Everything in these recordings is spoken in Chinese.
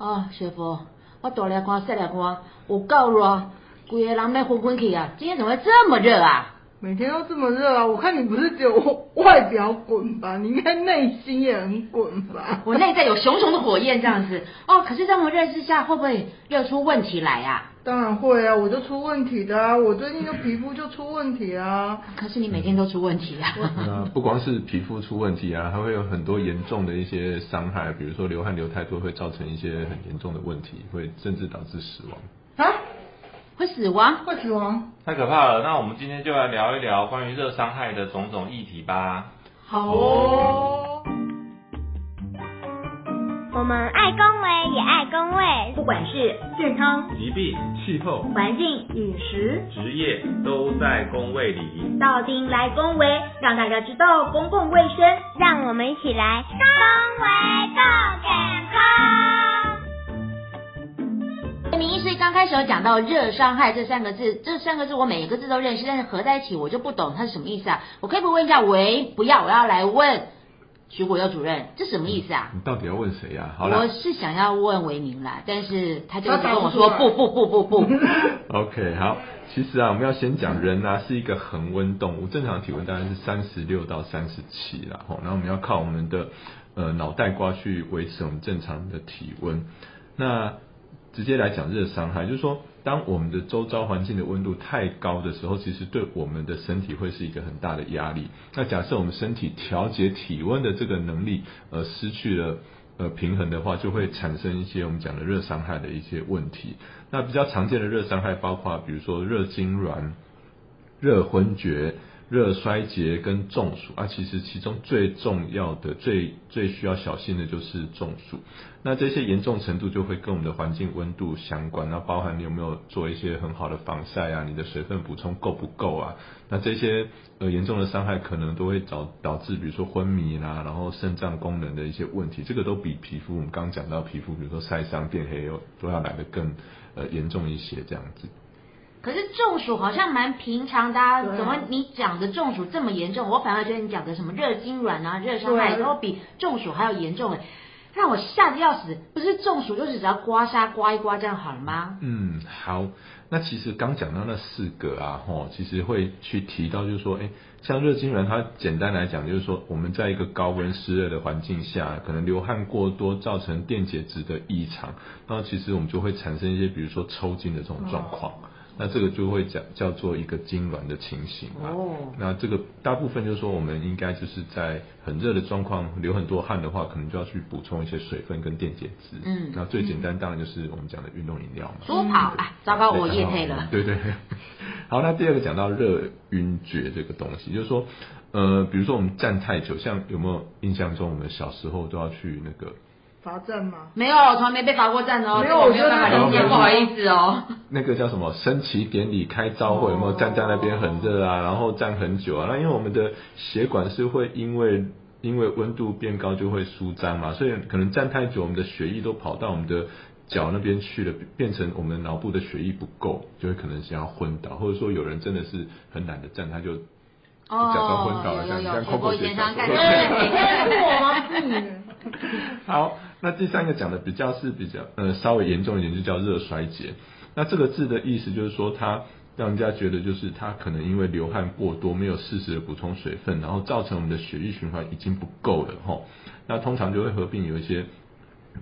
哦，师傅，我大来看细来看，有够热，规个人要昏昏去啊！今天怎么会这么热啊？每天都这么热啊！我看你不是只有外表滚吧，你应该内心也很滚吧？我内在有熊熊的火焰这样子。哦，可是这么热之下，会不会热出问题来呀？当然会啊，我就出问题的啊！我最近的皮肤就出问题啊。可是你每天都出问题啊。啊不光是皮肤出问题啊，还会有很多严重的一些伤害，比如说流汗流太多会造成一些很严重的问题，会甚至导致死亡。啊？会死亡？会死亡？太可怕了！那我们今天就来聊一聊关于热伤害的种种议题吧。好哦。我们爱公维也爱恭维，不管是健康、疾病、气候、环境、饮食、职业，都在公卫里。到丁来公维，让大家知道公共卫生，让我们一起来公维更健康。明医师刚开始有讲到“热伤害”这三个字，这三个字我每一个字都认识，但是合在一起我就不懂它是什么意思啊？我可以不问一下？喂，不要，我要来问徐国佑主任，这什么意思啊？你到底要问谁呀？好了我是想要问维明啦，但是他就跟我说不不不不不。OK，好。其实啊，我们要先讲人啊是一个恒温动物，正常体温大概是三十六到三十七啦，吼，然后我们要靠我们的呃脑袋瓜去维持我们正常的体温。那直接来讲热伤害，就是说，当我们的周遭环境的温度太高的时候，其实对我们的身体会是一个很大的压力。那假设我们身体调节体温的这个能力，呃，失去了呃平衡的话，就会产生一些我们讲的热伤害的一些问题。那比较常见的热伤害包括，比如说热痉挛、热昏厥、热衰竭跟中暑啊，其实其中最重要的、最最需要小心的就是中暑。那这些严重程度就会跟我们的环境温度相关，那包含你有没有做一些很好的防晒啊，你的水分补充够不够啊？那这些呃严重的伤害可能都会导导致，比如说昏迷啦，然后肾脏功能的一些问题，这个都比皮肤我们刚讲到皮肤，比如说晒伤变黑都要来得更呃严重一些这样子。可是中暑好像蛮平常的、怎么你讲的中暑这么严重？我反而觉得你讲的什么热痉挛啊、热伤害对都比中暑还要严重哎，让我吓得要死。不是中暑就是只要刮痧刮一刮这样好了吗？嗯，好。那其实刚讲到那四个啊，吼，其实会去提到，就是说，哎，像热痉挛，它简单来讲就是说，我们在一个高温湿热的环境下，可能流汗过多，造成电解质的异常，那其实我们就会产生一些，比如说抽筋的这种状况。那这个就会讲叫做一个痉挛的情形啊。哦那这个大部分就是说，我们应该就是在很热的状况，流很多汗的话，可能就要去补充一些水分跟电解质。嗯那最简单当然就是我们讲的运动饮料嘛。多跑啊，糟糕，我夜配了。对 对。好，那第二个讲到热晕厥这个东西，就是说，呃，比如说我们站太久，像有没有印象中我们小时候都要去那个罚站吗？没有，我从来没被罚过站哦，没有我没有办法不好意思哦。那个叫什么升旗典礼开招会，有没有站在那边很热啊，然后站很久啊？那因为我们的血管是会因为因为温度变高就会舒张嘛，所以可能站太久，我们的血液都跑到我们的脚那边去了，变成我们脑部的血液不够，就会可能想要昏倒，或者说有人真的是很懒得站，他就就假装昏倒了，像像 Coco 姐小时候前常干的是事我吗？不是你。好，那第三个讲的比较是比较呃稍微严重一点，就叫热衰竭。那这个字的意思就是说，它让人家觉得就是它可能因为流汗过多，没有适时的补充水分，然后造成我们的血液循环已经不够了吼。那通常就会合并有一些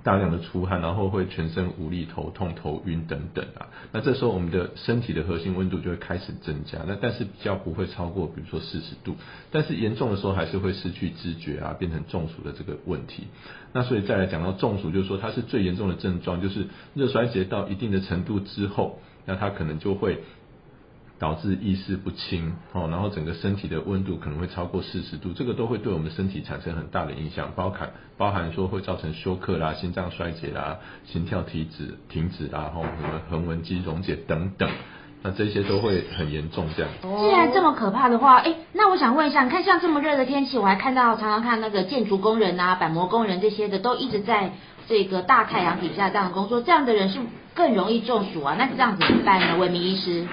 大量的出汗，然后会全身无力、头痛、头晕等等啊。那这时候我们的身体的核心温度就会开始增加，那但是比较不会超过比如说四十度，但是严重的时候还是会失去知觉啊，变成中暑的这个问题。那所以再来讲到中暑，就是说它是最严重的症状，就是热衰竭到一定的程度之后，那它可能就会导致意识不清，哦，然后整个身体的温度可能会超过四十度，这个都会对我们身体产生很大的影响，包含包含说会造成休克啦、心脏衰竭啦、心跳停止停止啦，然后什么横纹肌溶解等等，那这些都会很严重这样。既然这么可怕的话，哎，那我想问一下，你看像这么热的天气，我还看到常常看那个建筑工人啊、板模工人这些的，都一直在这个大太阳底下这样工作，这样的人是更容易中暑啊。那这样怎么办呢？伟明医师，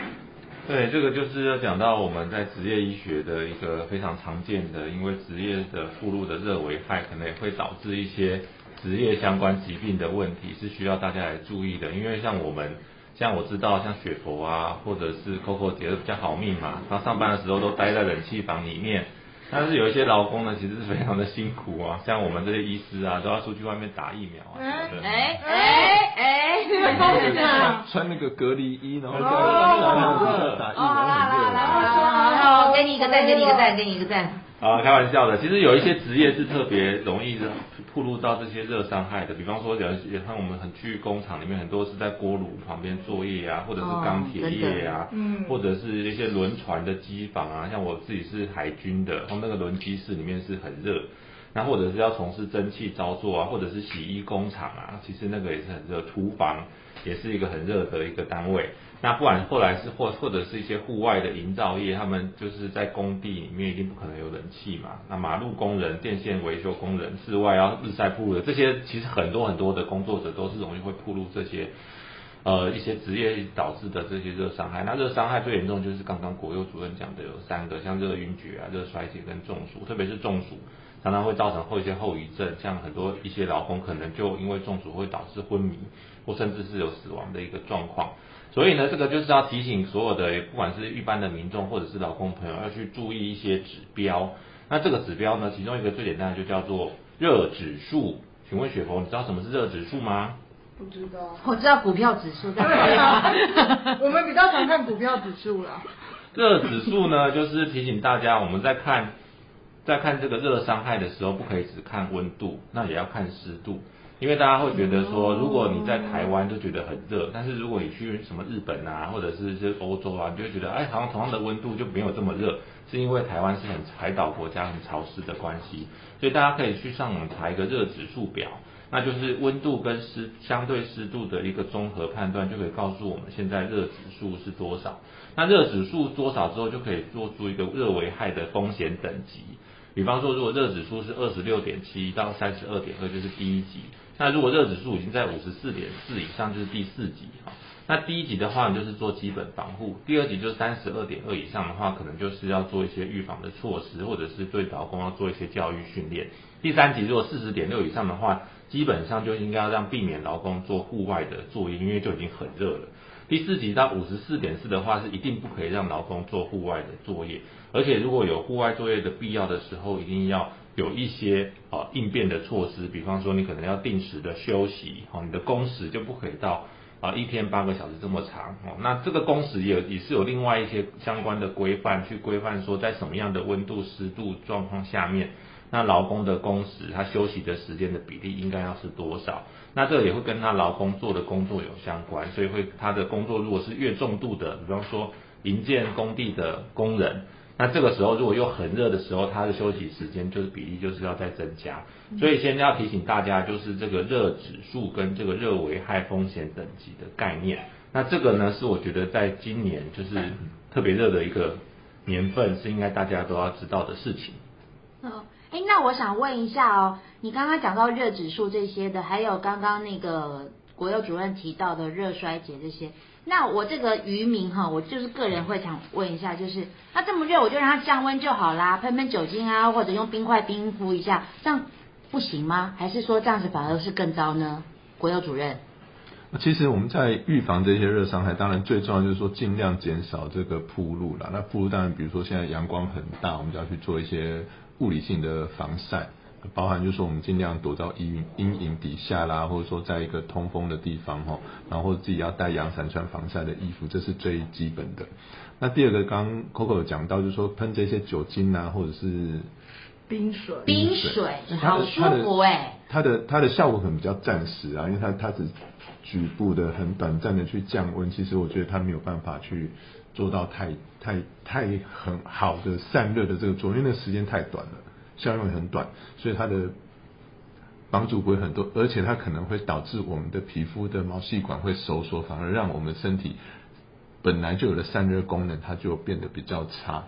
对，这个就是要讲到我们在职业医学的一个非常常见的，因为职业的附录的热危害，可能也会导致一些职业相关疾病的问题是需要大家来注意的，因为像我们，像我知道像雪佛啊，或者是 Coco 姐都比较好命嘛，她上班的时候都待在冷气房里面。但是有一些劳工呢，其实是非常的辛苦啊，像我们这些医师啊，都要出去外面打疫苗啊什么的。哎哎哎，穿穿那个隔离衣，然后在哦打疫哦，好啦好好，给你一个赞，给你一个赞，给你一个赞。啊，开玩笑的，其实有一些职业是特别容易暴露到这些热伤害的，比方说有些像我们很去工厂里面，很多是在锅炉旁边作业啊，或者是钢铁业啊，嗯或者是一些轮船的机房啊，像我自己是海军的，从那个轮机室里面是很热。那或者是要从事蒸汽操作啊，或者是洗衣工厂啊，其实那个也是很热，厨房也是一个很热的一个单位。那不然后来是或或者是一些户外的营造业，他们就是在工地里面一定不可能有冷气嘛。那马路工人、电线维修工人、室外要日晒暴露的这些，其实很多很多的工作者都是容易会暴露这些。呃，一些职业导致的这些热伤害，那热伤害最严重就是刚刚国佑主任讲的有三个，像热晕厥啊、热衰竭跟中暑，特别是中暑，常常会造成后一些后遗症，像很多一些劳工可能就因为中暑会导致昏迷，或甚至是有死亡的一个状况。所以呢，这个就是要提醒所有的，不管是一般的民众或者是劳工朋友，要去注意一些指标。那这个指标呢，其中一个最简单的就叫做热指数。请问雪佛，你知道什么是热指数吗？不知道。我知道股票指数对啊，我们比较常看股票指数啦。热指数呢，就是提醒大家，我们在看在看这个热伤害的时候，不可以只看温度，那也要看湿度。因为大家会觉得说，如果你在台湾就觉得很热，但是如果你去什么日本啊，或者是一些欧洲啊，你就会觉得，哎，好像同样的温度就没有这么热，是因为台湾是很海岛国家、很潮湿的关系。所以大家可以去上网查一个热指数表，那就是温度跟湿相对湿度的一个综合判断，就可以告诉我们现在热指数是多少。那热指数多少之后，就可以做出一个热危害的风险等级。比方说，如果热指数是二十六点七到三十二点二，就是第一级。那如果热指数已经在五十四点四以上，就是第四级哈。那第一级的话，你就是做基本防护；第二级就是三十二点二以上的话，可能就是要做一些预防的措施，或者是对劳工要做一些教育训练。第三级如果四十点六以上的话，基本上就应该要让避免劳工做户外的作业，因为就已经很热了。第四级到五十四点四的话，是一定不可以让劳工做户外的作业，而且如果有户外作业的必要的时候，一定要有一些啊应变的措施，比方说你可能要定时的休息，哦，你的工时就不可以到啊一天八个小时这么长，哦，那这个工时也也是有另外一些相关的规范去规范说在什么样的温度湿度状况下面。那劳工的工时，他休息的时间的比例应该要是多少？那这个也会跟他劳工做的工作有相关，所以会他的工作如果是越重度的，比方说营建工地的工人，那这个时候如果又很热的时候，他的休息时间就是比例就是要再增加。所以先要提醒大家，就是这个热指数跟这个热危害风险等级的概念。那这个呢，是我觉得在今年就是特别热的一个年份，是应该大家都要知道的事情。哎，那我想问一下哦，你刚刚讲到热指数这些的，还有刚刚那个国有主任提到的热衰竭这些，那我这个渔民哈，我就是个人会想问一下，就是那这么热，我就让它降温就好啦，喷喷酒精啊，或者用冰块冰敷一下，这样不行吗？还是说这样子反而是更糟呢？国有主任。其实我们在预防这些热伤害，当然最重要就是说尽量减少这个铺路啦。那铺路当然，比如说现在阳光很大，我们就要去做一些物理性的防晒，包含就是说我们尽量躲到阴阴影底下啦，或者说在一个通风的地方哈，然后自己要带阳伞、穿防晒的衣服，这是最基本的。那第二个，刚刚 Coco 有讲到，就是说喷这些酒精啊，或者是冰水，冰水好舒服哎、它的它的效果可能比较暂时啊，因为它它只局部的很短暂的去降温，其实我觉得它没有办法去做到太太太很好的散热的这个作用，因为那时间太短了，效用也很短，所以它的帮助不会很多，而且它可能会导致我们的皮肤的毛细管会收缩，反而让我们身体本来就有的散热功能，它就变得比较差。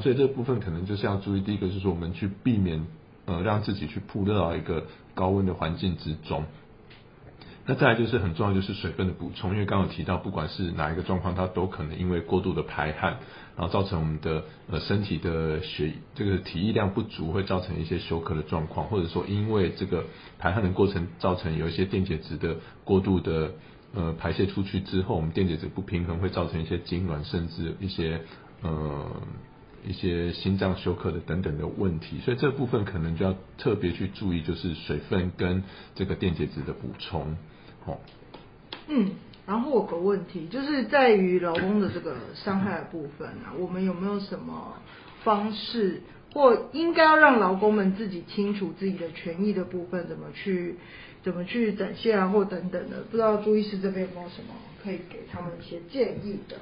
所以这部分可能就是要注意，第一个就是我们去避免呃让自己去曝热到一个高温的环境之中。那再来就是很重要就是水分的补充，因为刚刚有提到，不管是哪一个状况，它都可能因为过度的排汗，然后造成我们的呃身体的血这个体液量不足，会造成一些休克的状况，或者说因为这个排汗的过程造成有一些电解质的过度的呃排泄出去之后，我们电解质不平衡，会造成一些痉挛，甚至一些呃。一些心脏休克的等等的问题，所以这部分可能就要特别去注意，就是水分跟这个电解质的补充。哦，嗯，然后我有个问题，就是在于劳工的这个伤害的部分啊，我们有没有什么方式，或应该要让劳工们自己清楚自己的权益的部分，怎么去怎么去展现啊，或等等的？不知道朱医师这边有没有什么可以给他们一些建议的？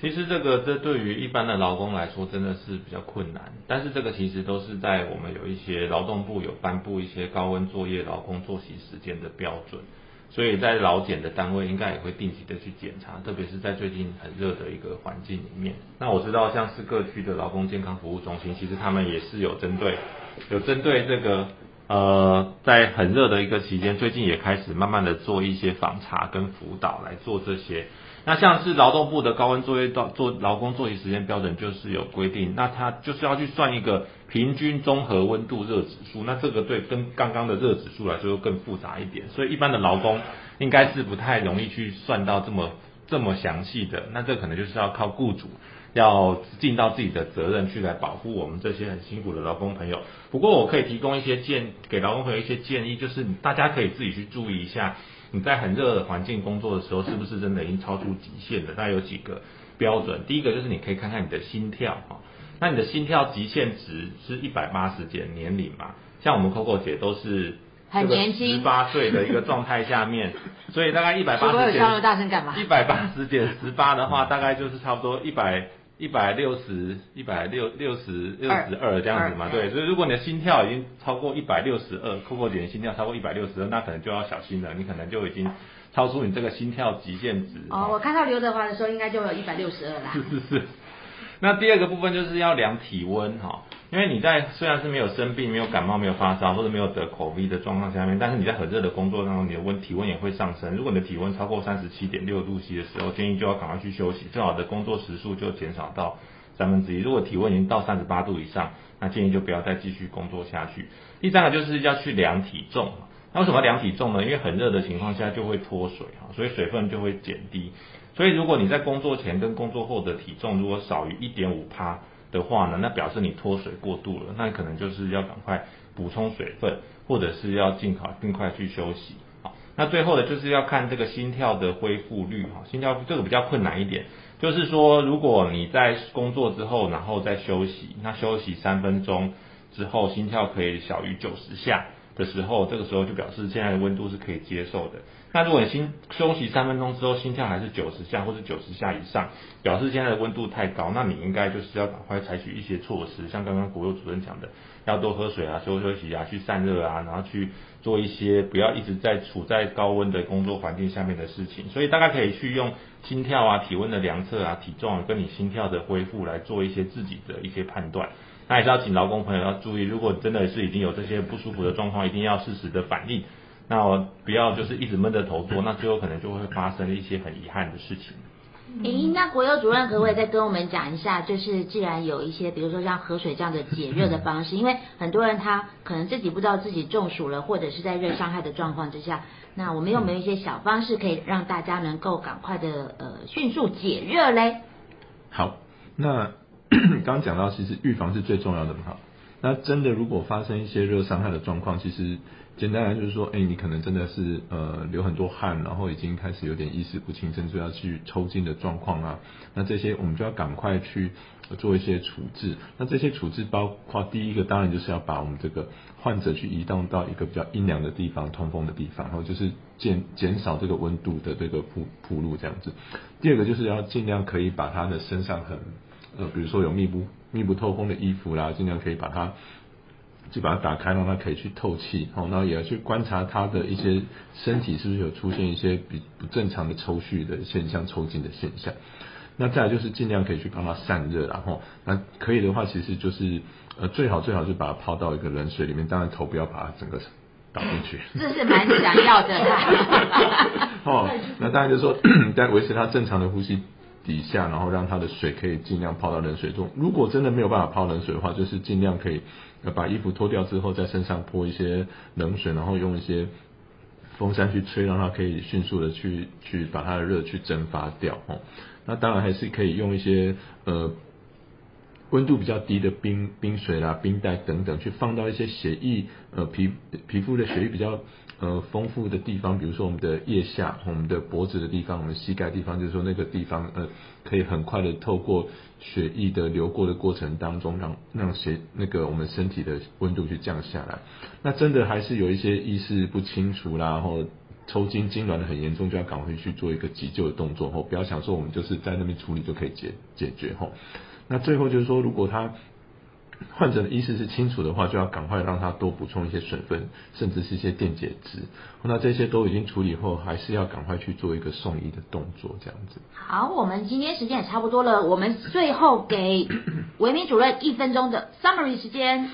其实这个这对于一般的劳工来说真的是比较困难，但是这个其实都是在我们有一些劳动部有颁布一些高温作业劳工作息时间的标准，所以在老检的单位应该也会定期的去检查，特别是在最近很热的一个环境里面。那我知道像是各区的劳工健康服务中心，其实他们也是有针对有针对这个呃在很热的一个期间，最近也开始慢慢的做一些访查跟辅导来做这些。那像是劳动部的高温作业到做劳工作息时间标准就是有规定，那它就是要去算一个平均综合温度热指数，那这个对跟刚刚的热指数来说更复杂一点，所以一般的劳工应该是不太容易去算到这么这么详细的，那这可能就是要靠雇主要尽到自己的责任去来保护我们这些很辛苦的劳工朋友。不过我可以提供一些建给劳工朋友一些建议，就是大家可以自己去注意一下。你在很热的环境工作的时候，是不是真的已经超出极限了？那有几个标准，第一个就是你可以看看你的心跳哈，那你的心跳极限值是一百八十减年龄嘛？像我们 Coco 姐都是很年轻，十八岁的一个状态下面，所以大概一百八十减？一百八十减十八的话，大概就是差不多一百。一百六十，一百六六十六十二这样子嘛，对，所以如果你的心跳已经超过一百六十二，Coco 姐的心跳超过一百六十二，那可能就要小心了，你可能就已经超出你这个心跳极限值。哦，我看到刘德华的时候，应该就有一百六十二啦。是是是。那第二个部分就是要量体温哈。因为你在虽然是没有生病、没有感冒、没有发烧或者没有得口鼻的状况下面，但是你在很热的工作当中，你的温体温也会上升。如果你的体温超过三十七点六度 C 的时候，建议就要赶快去休息，最好的工作时数就减少到三分之一。如果体温已经到三十八度以上，那建议就不要再继续工作下去。第三个就是要去量体重，那为什么量体重呢？因为很热的情况下就会脱水哈，所以水分就会减低。所以如果你在工作前跟工作后的体重如果少于一点五帕。的话呢，那表示你脱水过度了，那可能就是要赶快补充水分，或者是要尽快尽快去休息。好，那最后的就是要看这个心跳的恢复率哈，心跳这个比较困难一点，就是说如果你在工作之后，然后再休息，那休息三分钟之后，心跳可以小于九十下的时候，这个时候就表示现在的温度是可以接受的。那如果你心休息三分钟之后心跳还是九十下或者九十下以上，表示现在的温度太高，那你应该就是要赶快采取一些措施，像刚刚国佑主任讲的，要多喝水啊，休休息啊，去散热啊，然后去做一些不要一直在处在高温的工作环境下面的事情。所以大家可以去用心跳啊、体温的量测啊、体重啊跟你心跳的恢复来做一些自己的一些判断。那也是要请劳工朋友要注意，如果真的是已经有这些不舒服的状况，一定要适时的反应。那我不要就是一直闷着头做，那最后可能就会发生一些很遗憾的事情。诶，那国有主任可不可以再跟我们讲一下，就是既然有一些，比如说像喝水这样的解热的方式，因为很多人他可能自己不知道自己中暑了，或者是在热伤害的状况之下，那我们有没有一些小方式可以让大家能够赶快的呃迅速解热嘞？好，那 刚刚讲到，其实预防是最重要的嘛。那真的如果发生一些热伤害的状况，其实。简单来就是说，哎，你可能真的是呃流很多汗，然后已经开始有点意识不清，甚至要去抽筋的状况啊。那这些我们就要赶快去做一些处置。那这些处置包括第一个，当然就是要把我们这个患者去移动到一个比较阴凉的地方、通风的地方，然后就是减减少这个温度的这个铺铺路这样子。第二个就是要尽量可以把他的身上很呃，比如说有密不密不透风的衣服啦，尽量可以把它。就把它打开，让它可以去透气，好，然后也要去观察它的一些身体是不是有出现一些比不正常的抽蓄的现象、抽筋的现象。那再来就是尽量可以去帮它散热，然后那可以的话，其实就是呃最好最好就把它泡到一个冷水里面，当然头不要把它整个倒进去。这是蛮想要的啦。哦，那当然就是说，在维持他正常的呼吸底下，然后让它的水可以尽量泡到冷水中。如果真的没有办法泡冷水的话，就是尽量可以把衣服脱掉之后，在身上泼一些冷水，然后用一些风扇去吹，让它可以迅速的去去把它的热去蒸发掉。哦，那当然还是可以用一些呃。温度比较低的冰冰水啦、冰袋等等，去放到一些血液呃皮皮肤的血液比较呃丰富的地方，比如说我们的腋下、我们的脖子的地方、我们膝盖地方，就是说那个地方呃可以很快的透过血液的流过的过程当中，让让血那个我们身体的温度去降下来。那真的还是有一些意识不清楚啦，然后抽筋痉挛的很严重，就要赶快去做一个急救的动作，后不要想说我们就是在那边处理就可以解解决吼。那最后就是说，如果他患者的意识是清楚的话，就要赶快让他多补充一些水分，甚至是一些电解质。那这些都已经处理后，还是要赶快去做一个送医的动作，这样子。好，我们今天时间也差不多了，我们最后给 维明主任一分钟的 summary 时间。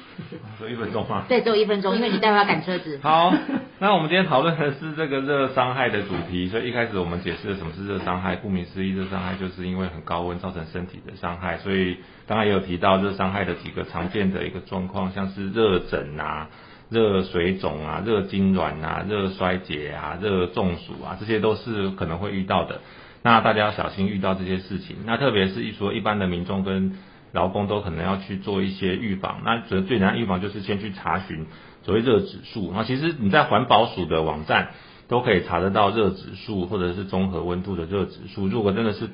只有一分钟吗？对，只有一分钟，因为你待会要赶车子。好，那我们今天讨论的是这个热伤害的主题，所以一开始我们解释了什么是热伤害。顾名思义，热伤害就是因为很高温造成身体的伤害，所以刚才也有提到热伤害的几个常见的一个状况，像是热疹啊。热水肿啊，热痉挛啊，热衰竭啊，热中暑啊，这些都是可能会遇到的。那大家要小心遇到这些事情。那特别是一说一般的民众跟劳工都可能要去做一些预防。那最最难预防就是先去查询所谓热指数。那其实你在环保署的网站都可以查得到热指数或者是综合温度的热指数。如果真的是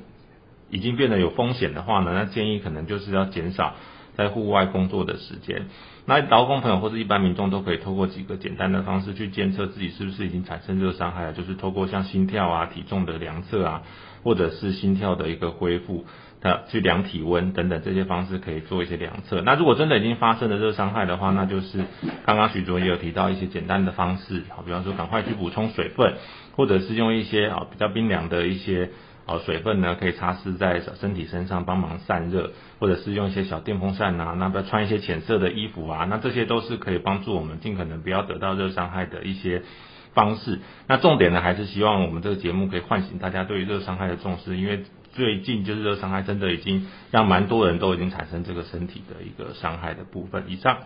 已经变得有风险的话呢，那建议可能就是要减少在户外工作的时间。那劳工朋友或者一般民众都可以透过几个简单的方式去监测自己是不是已经产生热伤害了，就是透过像心跳啊、体重的量测啊，或者是心跳的一个恢复，的去量体温等等这些方式可以做一些量测。那如果真的已经发生了热伤害的话，那就是刚刚徐卓也有提到一些简单的方式，好，比方说赶快去补充水分，或者是用一些啊比较冰凉的一些。哦，水分呢可以擦拭在身体身上帮忙散热，或者是用一些小电风扇啊，那不要穿一些浅色的衣服啊，那这些都是可以帮助我们尽可能不要得到热伤害的一些方式。那重点呢还是希望我们这个节目可以唤醒大家对于热伤害的重视，因为最近就是热伤害真的已经让蛮多人都已经产生这个身体的一个伤害的部分。以上。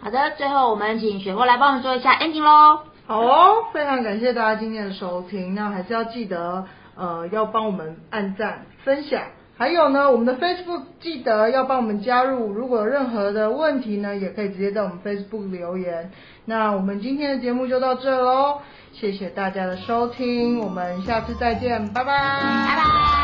好的，最后我们请雪波来帮我们做一下 ending 喽。好哦，非常感谢大家今天的收听，那还是要记得。呃，要帮我们按赞、分享，还有呢，我们的 Facebook 记得要帮我们加入。如果有任何的问题呢，也可以直接在我们 Facebook 留言。那我们今天的节目就到这喽，谢谢大家的收听，我们下次再见，拜拜，拜拜。